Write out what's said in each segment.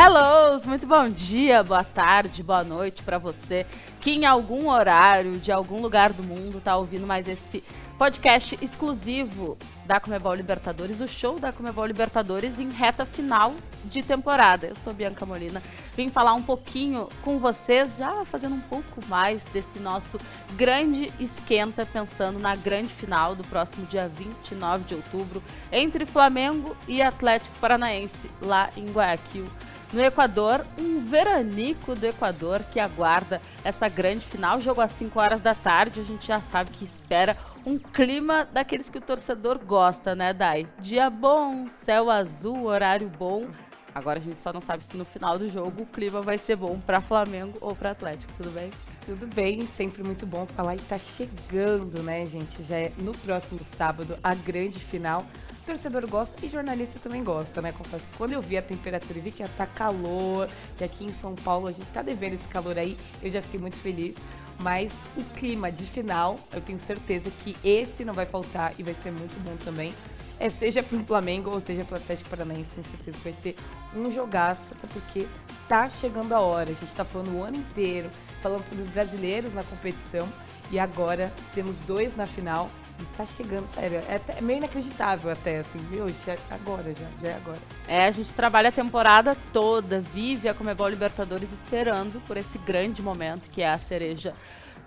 Hello, muito bom dia, boa tarde, boa noite para você que em algum horário de algum lugar do mundo tá ouvindo mais esse podcast exclusivo da Comebol Libertadores, o show da Comebol Libertadores em reta final de temporada. Eu sou Bianca Molina, vim falar um pouquinho com vocês, já fazendo um pouco mais desse nosso grande esquenta, pensando na grande final do próximo dia 29 de outubro, entre Flamengo e Atlético Paranaense, lá em Guayaquil no Equador, um veranico do Equador que aguarda essa grande final. Jogo às 5 horas da tarde, a gente já sabe que espera um clima daqueles que o torcedor gosta, né, Dai? Dia bom, céu azul, horário bom. Agora a gente só não sabe se no final do jogo o clima vai ser bom para Flamengo ou para Atlético, tudo bem? Tudo bem, sempre muito bom falar e tá chegando, né, gente? Já é no próximo sábado a grande final torcedor gosta e jornalista também gosta, né? Confesso que quando eu vi a temperatura e vi que ia tá calor, que aqui em São Paulo a gente tá devendo esse calor aí, eu já fiquei muito feliz. Mas o clima de final, eu tenho certeza que esse não vai faltar e vai ser muito bom também. É, seja pro Flamengo ou seja pro Atlético Paranaense, tenho certeza que vai ser um jogaço, até porque tá chegando a hora. A gente tá falando o ano inteiro, falando sobre os brasileiros na competição e agora temos dois na final tá chegando, sério. É, é meio inacreditável até, assim? Já, é agora, já, já é agora. É, a gente trabalha a temporada toda, vive a Comebol Libertadores esperando por esse grande momento que é a cereja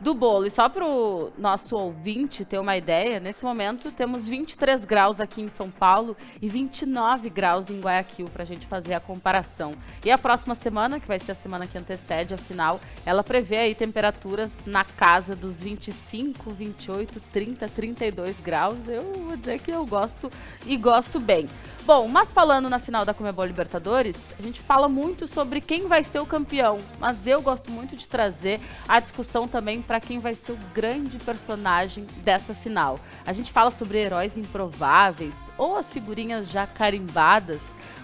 do bolo. E só para o nosso ouvinte ter uma ideia, nesse momento temos 23 graus aqui em São Paulo e 29 graus em Guayaquil para a gente fazer a comparação. E a próxima semana, que vai ser a semana que antecede a final, ela prevê aí temperaturas na casa dos 25, 28, 30, 32 graus. Eu vou dizer que eu gosto e gosto bem. Bom, mas falando na final da Comebol Libertadores, a gente fala muito sobre quem vai ser o campeão, mas eu gosto muito de trazer a discussão também para quem vai ser o grande personagem dessa final. A gente fala sobre heróis improváveis ou as figurinhas já carimbadas.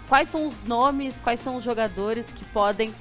Quais são os nomes, quais são os jogadores que podem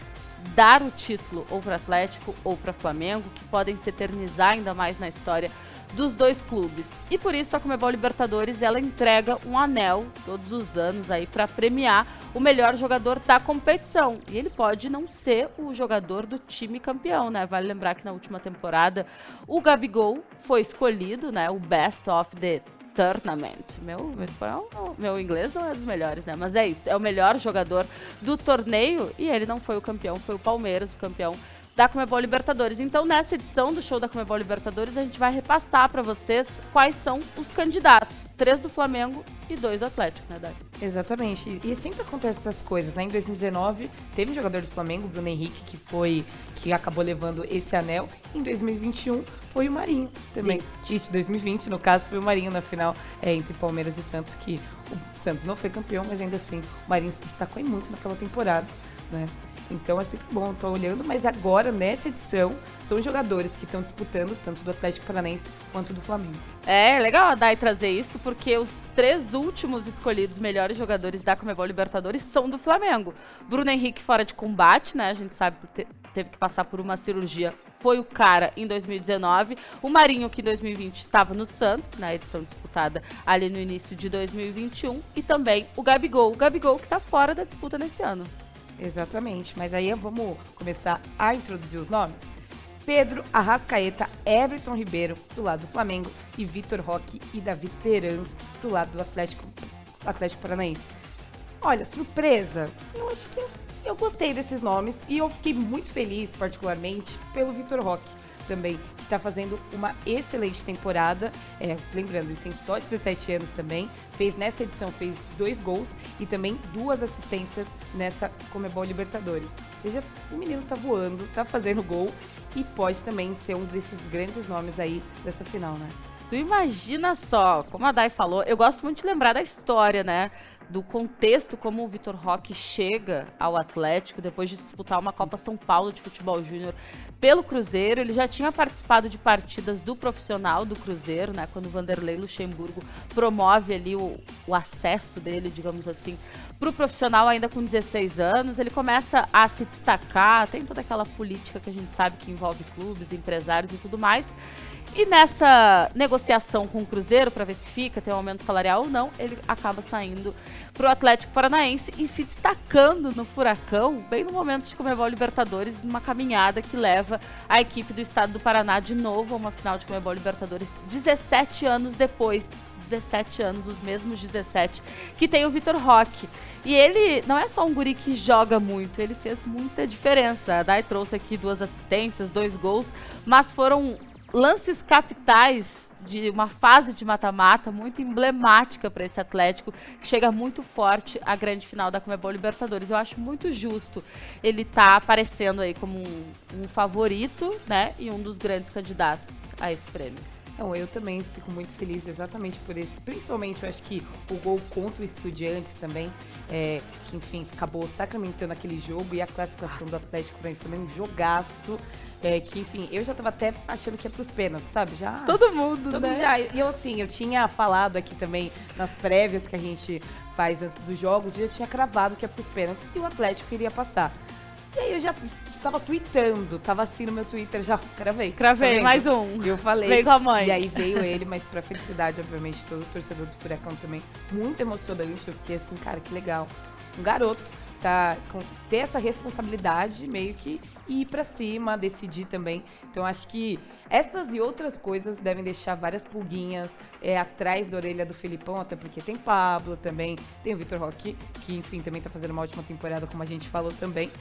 dar o título ou para Atlético ou para Flamengo, que podem se eternizar ainda mais na história dos dois clubes. E por isso a Comebol Libertadores ela entrega um anel todos os anos aí para premiar o melhor jogador da competição. E ele pode não ser o jogador do time campeão, né? Vale lembrar que na última temporada o Gabigol foi escolhido, né, o best of the Tournament. Meu, meu espanhol, meu inglês não é dos melhores, né? Mas é isso, é o melhor jogador do torneio e ele não foi o campeão, foi o Palmeiras o campeão da Comebol Libertadores. Então, nessa edição do show da Comebol Libertadores, a gente vai repassar para vocês quais são os candidatos. Três do Flamengo e dois do Atlético, né, Dani? Exatamente. E sempre acontece essas coisas, né? Em 2019, teve um jogador do Flamengo, Bruno Henrique, que foi que acabou levando esse anel. Em 2021, foi o Marinho também. 20. Isso, 2020, no caso, foi o Marinho na final é, entre Palmeiras e Santos, que o Santos não foi campeão, mas ainda assim, o Marinho se destacou muito naquela temporada, né? Então é sempre bom, tô olhando, mas agora, nessa edição, são jogadores que estão disputando, tanto do Atlético Paranaense quanto do Flamengo. É, legal a Dai trazer isso, porque os três últimos escolhidos melhores jogadores da Comebol Libertadores são do Flamengo. Bruno Henrique fora de combate, né? A gente sabe que teve que passar por uma cirurgia foi o cara em 2019. O Marinho, que em 2020 estava no Santos, na edição disputada ali no início de 2021. E também o Gabigol. O Gabigol que está fora da disputa nesse ano. Exatamente, mas aí vamos começar a introduzir os nomes. Pedro Arrascaeta, Everton Ribeiro, do lado do Flamengo, e Vitor Roque e Davi Terans, do lado do Atlético, Atlético Paranaense. Olha, surpresa, eu acho que eu gostei desses nomes e eu fiquei muito feliz, particularmente, pelo Vitor Roque também, que está fazendo uma excelente temporada. É, lembrando, ele tem só 17 anos também. Fez nessa edição fez dois gols e também duas assistências nessa Comebol Libertadores. Ou seja, o menino tá voando, tá fazendo gol e pode também ser um desses grandes nomes aí dessa final, né? Tu imagina só, como a Dai falou, eu gosto muito de lembrar da história, né? Do contexto como o Vitor Roque chega ao Atlético depois de disputar uma Copa São Paulo de futebol júnior pelo Cruzeiro. Ele já tinha participado de partidas do profissional do Cruzeiro, né? Quando o Vanderlei Luxemburgo promove ali o, o acesso dele, digamos assim, para o profissional ainda com 16 anos. Ele começa a se destacar, tem toda aquela política que a gente sabe que envolve clubes, empresários e tudo mais. E nessa negociação com o Cruzeiro, para ver se fica, tem um aumento salarial ou não, ele acaba saindo para o Atlético Paranaense e se destacando no Furacão, bem no momento de Comebol Libertadores, numa caminhada que leva a equipe do estado do Paraná de novo a uma final de Comebol Libertadores 17 anos depois. 17 anos, os mesmos 17 que tem o Vitor Roque. E ele não é só um guri que joga muito, ele fez muita diferença. A Dai trouxe aqui duas assistências, dois gols, mas foram lances capitais de uma fase de mata-mata muito emblemática para esse Atlético, que chega muito forte à grande final da Comebol Libertadores. Eu acho muito justo ele estar tá aparecendo aí como um, um favorito, né, e um dos grandes candidatos a esse prêmio. Não, eu também fico muito feliz exatamente por esse. Principalmente, eu acho que o gol contra o Estudiantes também, é, que enfim, acabou sacramentando aquele jogo e a classificação do Atlético Paranaense também, um jogaço. É, que, enfim, eu já tava até achando que ia pros pênaltis, sabe? Já. Todo mundo, todo né? Mundo já. E eu, assim, eu tinha falado aqui também nas prévias que a gente faz antes dos jogos, eu já tinha cravado que ia pros pênaltis e o Atlético iria passar. E aí eu já tava tweetando, tava assim no meu Twitter, já cravei. Cravei, tá mais um. Eu falei. Veio com a mãe. E aí veio ele, mas pra felicidade, obviamente, todo o torcedor do Furacão também. Muito emocionante, eu fiquei assim, cara, que legal. Um garoto tá com, ter essa responsabilidade meio que ir para cima, decidir também. Então acho que essas e outras coisas devem deixar várias pulguinhas é, atrás da orelha do Felipão, até porque tem Pablo também, tem o Vitor Roque, que enfim também tá fazendo uma ótima temporada, como a gente falou também.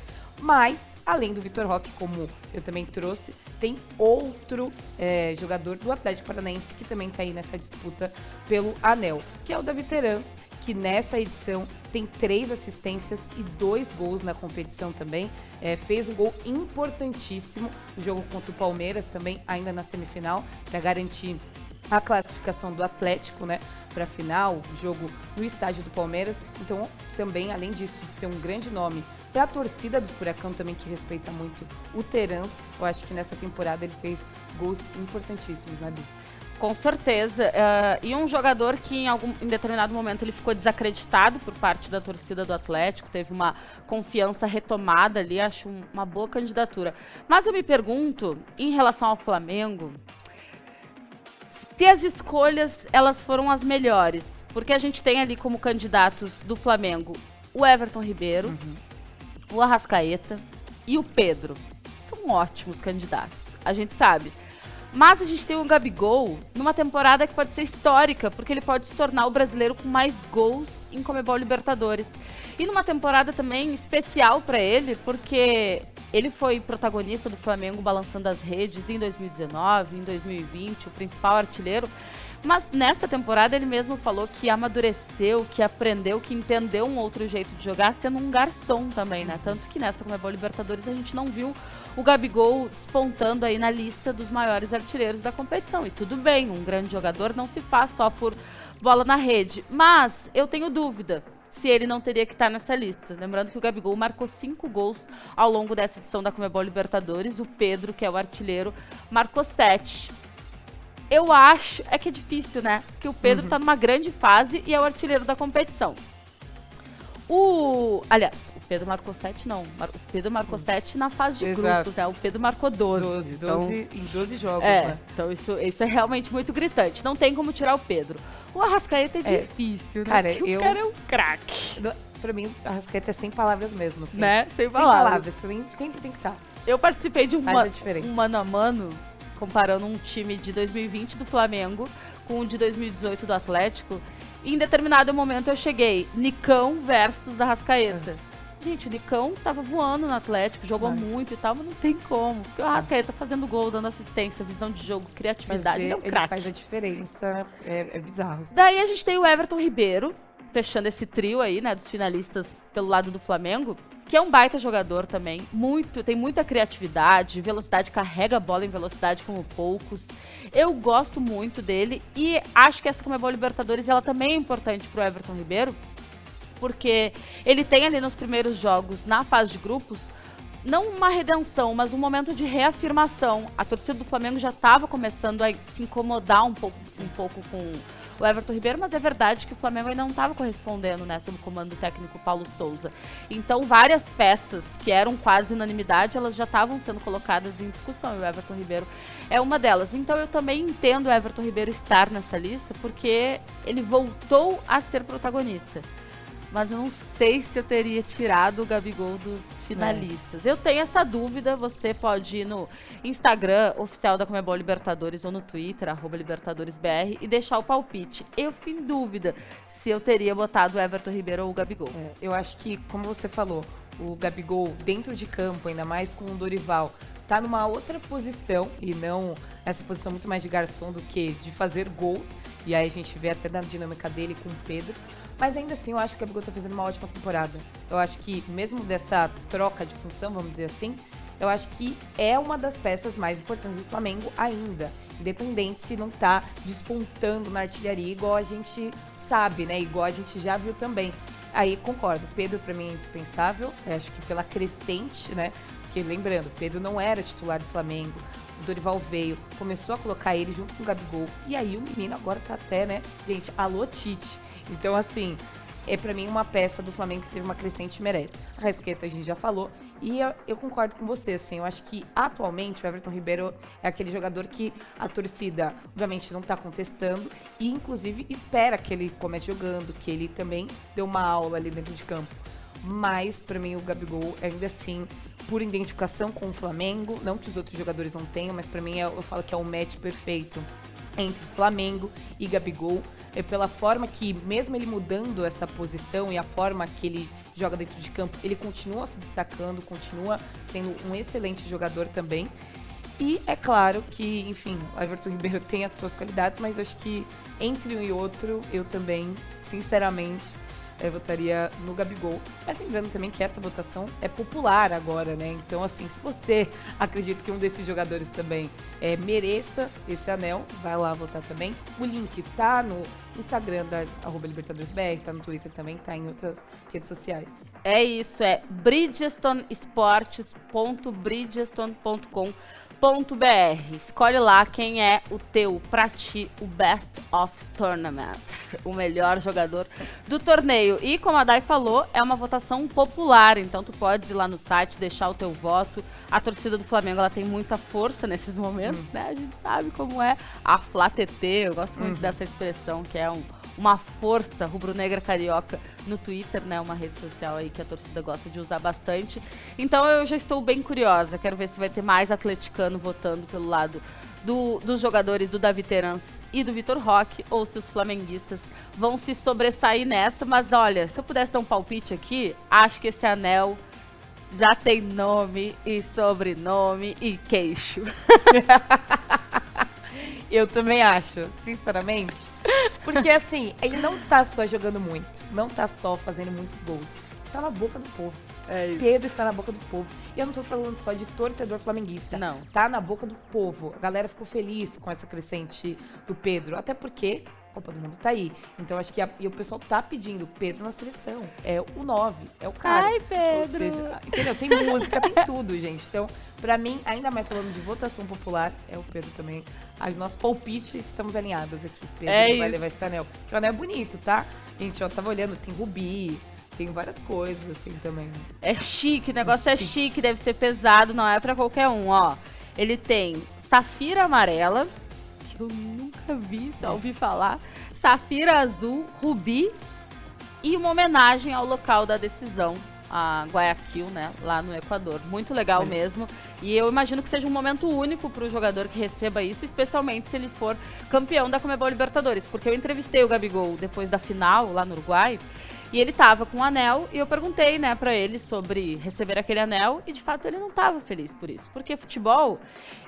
Mas, além do Vitor Roque, como eu também trouxe, tem outro é, jogador do Atlético Paranaense que também tá aí nessa disputa pelo Anel, que é o Davi Terans, que nessa edição tem três assistências e dois gols na competição também. É, fez um gol importantíssimo no jogo contra o Palmeiras também, ainda na semifinal, para garantir a classificação do Atlético, né, para a final, jogo no estádio do Palmeiras. Então, também, além disso, de ser um grande nome para a torcida do Furacão também, que respeita muito o Terans, eu acho que nessa temporada ele fez gols importantíssimos, né, Bi? Com certeza. Uh, e um jogador que em, algum, em determinado momento ele ficou desacreditado por parte da torcida do Atlético, teve uma confiança retomada ali, acho um, uma boa candidatura. Mas eu me pergunto, em relação ao Flamengo, se as escolhas elas foram as melhores. Porque a gente tem ali como candidatos do Flamengo o Everton Ribeiro, uhum. o Arrascaeta e o Pedro. São ótimos candidatos. A gente sabe. Mas a gente tem o Gabigol numa temporada que pode ser histórica, porque ele pode se tornar o brasileiro com mais gols em Comebol Libertadores. E numa temporada também especial para ele, porque ele foi protagonista do Flamengo balançando as redes em 2019, em 2020, o principal artilheiro. Mas nessa temporada ele mesmo falou que amadureceu, que aprendeu, que entendeu um outro jeito de jogar, sendo um garçom também, né? Tanto que nessa Comebol Libertadores a gente não viu o Gabigol despontando aí na lista dos maiores artilheiros da competição. E tudo bem, um grande jogador não se faz só por bola na rede. Mas eu tenho dúvida se ele não teria que estar nessa lista. Lembrando que o Gabigol marcou cinco gols ao longo dessa edição da Comebol Libertadores. O Pedro, que é o artilheiro, marcou sete. Eu acho. É que é difícil, né? Porque o Pedro uhum. tá numa grande fase e é o artilheiro da competição. O. Aliás, o Pedro marcou 7, não. O Pedro marcou 7 na fase de Exato. grupos, né? O Pedro marcou 12. 12, então, 12 em 12 jogos, é, né? Então isso, isso é realmente muito gritante. Não tem como tirar o Pedro. O Arrascaeta é, é difícil, né? Cara, eu, o cara é um craque. Pra mim, o Arrascaeta é sem palavras mesmo, assim. Né? Sem palavras. Sem palavras. Pra mim, sempre tem que estar. Eu participei de um, um mano a mano comparando um time de 2020 do Flamengo com o de 2018 do Atlético. E em determinado momento eu cheguei, Nicão versus Arrascaeta. É. Gente, o Nicão tava voando no Atlético, jogou mas... muito e tal, mas não tem como. Porque o Arrascaeta fazendo gol, dando assistência, visão de jogo, criatividade, ele é um craque. faz a diferença, é, é bizarro. Assim. Daí a gente tem o Everton Ribeiro, fechando esse trio aí, né, dos finalistas pelo lado do Flamengo, que é um baita jogador também, muito, tem muita criatividade, velocidade, carrega a bola em velocidade como poucos. Eu gosto muito dele e acho que essa Comebol Libertadores ela também é importante pro Everton Ribeiro, porque ele tem ali nos primeiros jogos, na fase de grupos, não uma redenção, mas um momento de reafirmação. A torcida do Flamengo já estava começando a se incomodar um pouco, um pouco com o Everton Ribeiro, mas é verdade que o Flamengo ainda não estava correspondendo, né, sob o comando do técnico Paulo Souza. Então, várias peças que eram quase unanimidade, elas já estavam sendo colocadas em discussão, e o Everton Ribeiro é uma delas. Então, eu também entendo o Everton Ribeiro estar nessa lista, porque ele voltou a ser protagonista mas eu não sei se eu teria tirado o Gabigol dos finalistas. É. Eu tenho essa dúvida, você pode ir no Instagram oficial da Comebol Libertadores ou no Twitter, LibertadoresBR, e deixar o palpite. Eu fico em dúvida se eu teria botado o Everton Ribeiro ou o Gabigol. É, eu acho que, como você falou, o Gabigol dentro de campo, ainda mais com o Dorival, tá numa outra posição e não essa posição muito mais de garçom do que de fazer gols. E aí a gente vê até na dinâmica dele com o Pedro. Mas ainda assim, eu acho que o Gabigol tá fazendo uma ótima temporada. Eu acho que, mesmo dessa troca de função, vamos dizer assim, eu acho que é uma das peças mais importantes do Flamengo ainda. Independente se não tá despontando na artilharia, igual a gente sabe, né? Igual a gente já viu também. Aí concordo, Pedro para mim é indispensável, eu acho que pela crescente, né? Porque lembrando, Pedro não era titular do Flamengo, o Dorival veio, começou a colocar ele junto com o Gabigol, e aí o menino agora tá até, né? Gente, alô Tite. Então, assim, é para mim uma peça do Flamengo que teve uma crescente e merece. A Rasqueta a gente já falou. E eu, eu, concordo com você, assim, eu acho que atualmente o Everton Ribeiro é aquele jogador que a torcida, obviamente, não tá contestando e, inclusive, espera que ele comece jogando, que ele também dê uma aula ali dentro de campo. Mas, para mim, o Gabigol, ainda assim, por identificação com o Flamengo, não que os outros jogadores não tenham, mas para mim eu, eu falo que é o match perfeito entre Flamengo e Gabigol é pela forma que, mesmo ele mudando essa posição e a forma que ele joga dentro de campo, ele continua se destacando, continua sendo um excelente jogador também. E é claro que, enfim, o Everton Ribeiro tem as suas qualidades, mas acho que entre um e outro, eu também, sinceramente, eu votaria no Gabigol. Mas lembrando também que essa votação é popular agora, né? Então, assim, se você acredita que um desses jogadores também é, mereça esse anel, vai lá votar também. O link tá no Instagram da arroba LibertadoresBR, tá no Twitter também, tá em outras redes sociais. É isso, é bridgestonesportes.bridgestone.com br Escolhe lá quem é o teu, pra ti, o Best of Tournament, o melhor jogador do torneio. E como a Dai falou, é uma votação popular, então tu pode ir lá no site, deixar o teu voto. A torcida do Flamengo, ela tem muita força nesses momentos, uhum. né? A gente sabe como é a Flá TT, eu gosto muito uhum. dessa expressão, que é um uma força rubro-negra carioca no Twitter, né? Uma rede social aí que a torcida gosta de usar bastante. Então eu já estou bem curiosa. Quero ver se vai ter mais atleticano votando pelo lado do, dos jogadores do Davi Terans e do Vitor Roque, ou se os flamenguistas vão se sobressair nessa. Mas olha, se eu pudesse dar um palpite aqui, acho que esse anel já tem nome e sobrenome e queixo. Eu também acho, sinceramente. Porque assim, ele não tá só jogando muito, não tá só fazendo muitos gols. Tá na boca do povo. É Pedro está na boca do povo. E eu não tô falando só de torcedor flamenguista. Não. Tá na boca do povo. A galera ficou feliz com essa crescente do Pedro. Até porque Copa do Mundo tá aí. Então acho que a, e o pessoal tá pedindo Pedro na seleção. É o 9, é o cara. Ai, Pedro. Ou seja, entendeu? Tem música, tem tudo, gente. Então, pra mim, ainda mais falando de votação popular, é o Pedro também. A nosso palpite, estamos alinhadas aqui. Pedro é vai levar esse anel. Que o anel é bonito, tá? Gente, ó, tava olhando, tem rubi, tem várias coisas assim também. É chique, o negócio é chique. é chique, deve ser pesado, não é para qualquer um, ó. Ele tem safira amarela, eu nunca vi, só ouvi falar. Safira azul, rubi e uma homenagem ao local da decisão, a Guayaquil, né, lá no Equador. Muito legal mesmo. E eu imagino que seja um momento único para o jogador que receba isso, especialmente se ele for campeão da Comebol Libertadores, porque eu entrevistei o Gabigol depois da final lá no Uruguai. E ele tava com o um anel e eu perguntei, né, para ele sobre receber aquele anel e de fato ele não tava feliz por isso, porque futebol,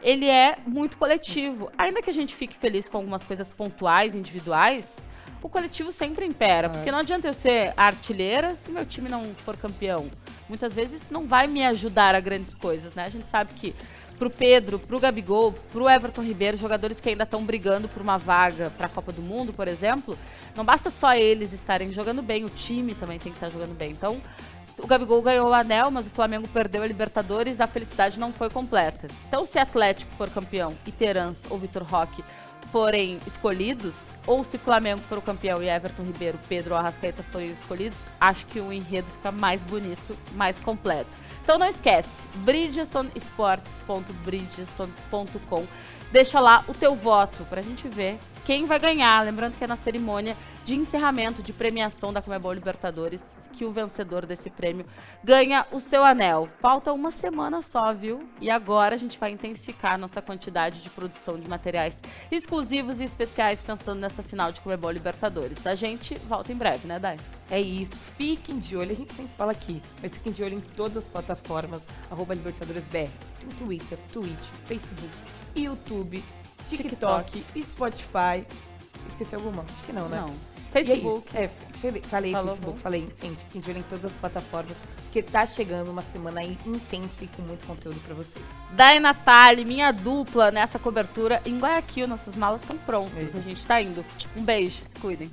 ele é muito coletivo. Ainda que a gente fique feliz com algumas coisas pontuais, individuais, o coletivo sempre impera, porque não adianta eu ser artilheira se meu time não for campeão. Muitas vezes isso não vai me ajudar a grandes coisas, né? A gente sabe que pro Pedro, pro Gabigol, pro Everton Ribeiro, jogadores que ainda estão brigando por uma vaga para a Copa do Mundo, por exemplo, não basta só eles estarem jogando bem, o time também tem que estar jogando bem. Então, o Gabigol ganhou o anel, mas o Flamengo perdeu a Libertadores, a felicidade não foi completa. Então, se Atlético for campeão e Terans ou Vitor Roque forem escolhidos, ou se Flamengo for o campeão e Everton Ribeiro, Pedro ou Arrascaeta forem escolhidos, acho que o enredo fica mais bonito, mais completo. Então não esquece, bridgestonesports.bridgestone.com. Deixa lá o teu voto pra gente ver quem vai ganhar. Lembrando que é na cerimônia de encerramento de premiação da Comebol Libertadores que o vencedor desse prêmio ganha o seu anel. Falta uma semana só, viu? E agora a gente vai intensificar nossa quantidade de produção de materiais exclusivos e especiais pensando nessa final de Comebol Libertadores. A gente volta em breve, né, Dai? É isso. Fiquem de olho. A gente sempre fala aqui, mas fiquem de olho em todas as plataformas. Arroba LibertadoresBR. Twitter, Twitch, Facebook, YouTube, TikTok, TikTok. Spotify. Esqueci alguma? Acho que não, né? Não. Facebook. É, é falei Falou Facebook, falei, enfim, fiquem de olho em todas as plataformas, porque tá chegando uma semana intensa e com muito conteúdo para vocês. Dai Natália, minha dupla nessa cobertura em Guayaquil, nossas malas estão prontas, é a gente tá indo. Um beijo, cuidem.